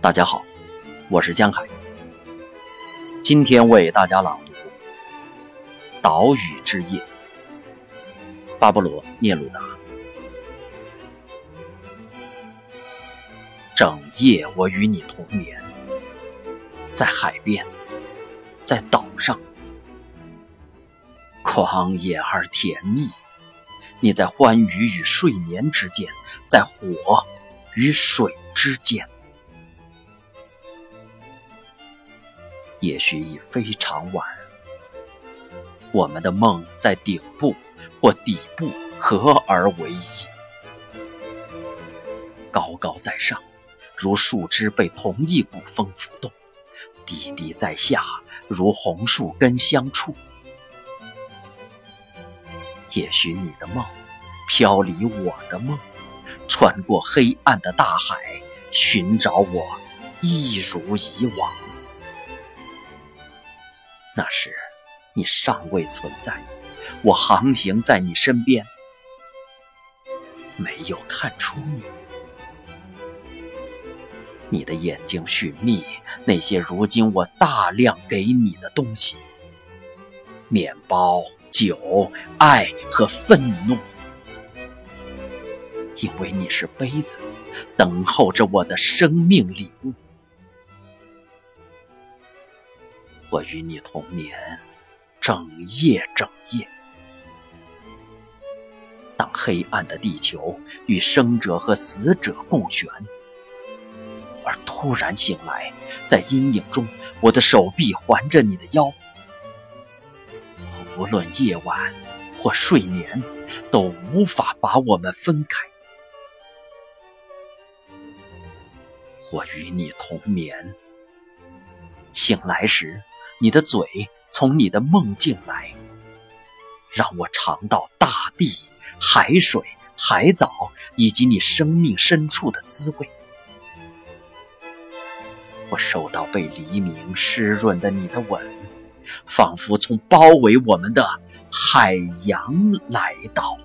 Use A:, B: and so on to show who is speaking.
A: 大家好，我是江海，今天为大家朗读《岛屿之夜》，巴勃罗·聂鲁达。整夜我与你同眠，在海边，在岛上，狂野而甜蜜。你在欢愉与睡眠之间，在火与水之间。也许已非常晚，我们的梦在顶部或底部合而为一，高高在上，如树枝被同一股风拂动；低低在下，如红树根相触。也许你的梦飘离我的梦，穿过黑暗的大海，寻找我，一如以往。那时，你尚未存在，我航行在你身边，没有看出你。你的眼睛寻觅那些如今我大量给你的东西：面包、酒、爱和愤怒，因为你是杯子，等候着我的生命礼物。我与你同眠，整夜整夜。当黑暗的地球与生者和死者共悬，而突然醒来，在阴影中，我的手臂环着你的腰。无论夜晚或睡眠，都无法把我们分开。我与你同眠，醒来时。你的嘴从你的梦境来，让我尝到大地、海水、海藻以及你生命深处的滋味。我受到被黎明湿润的你的吻，仿佛从包围我们的海洋来到。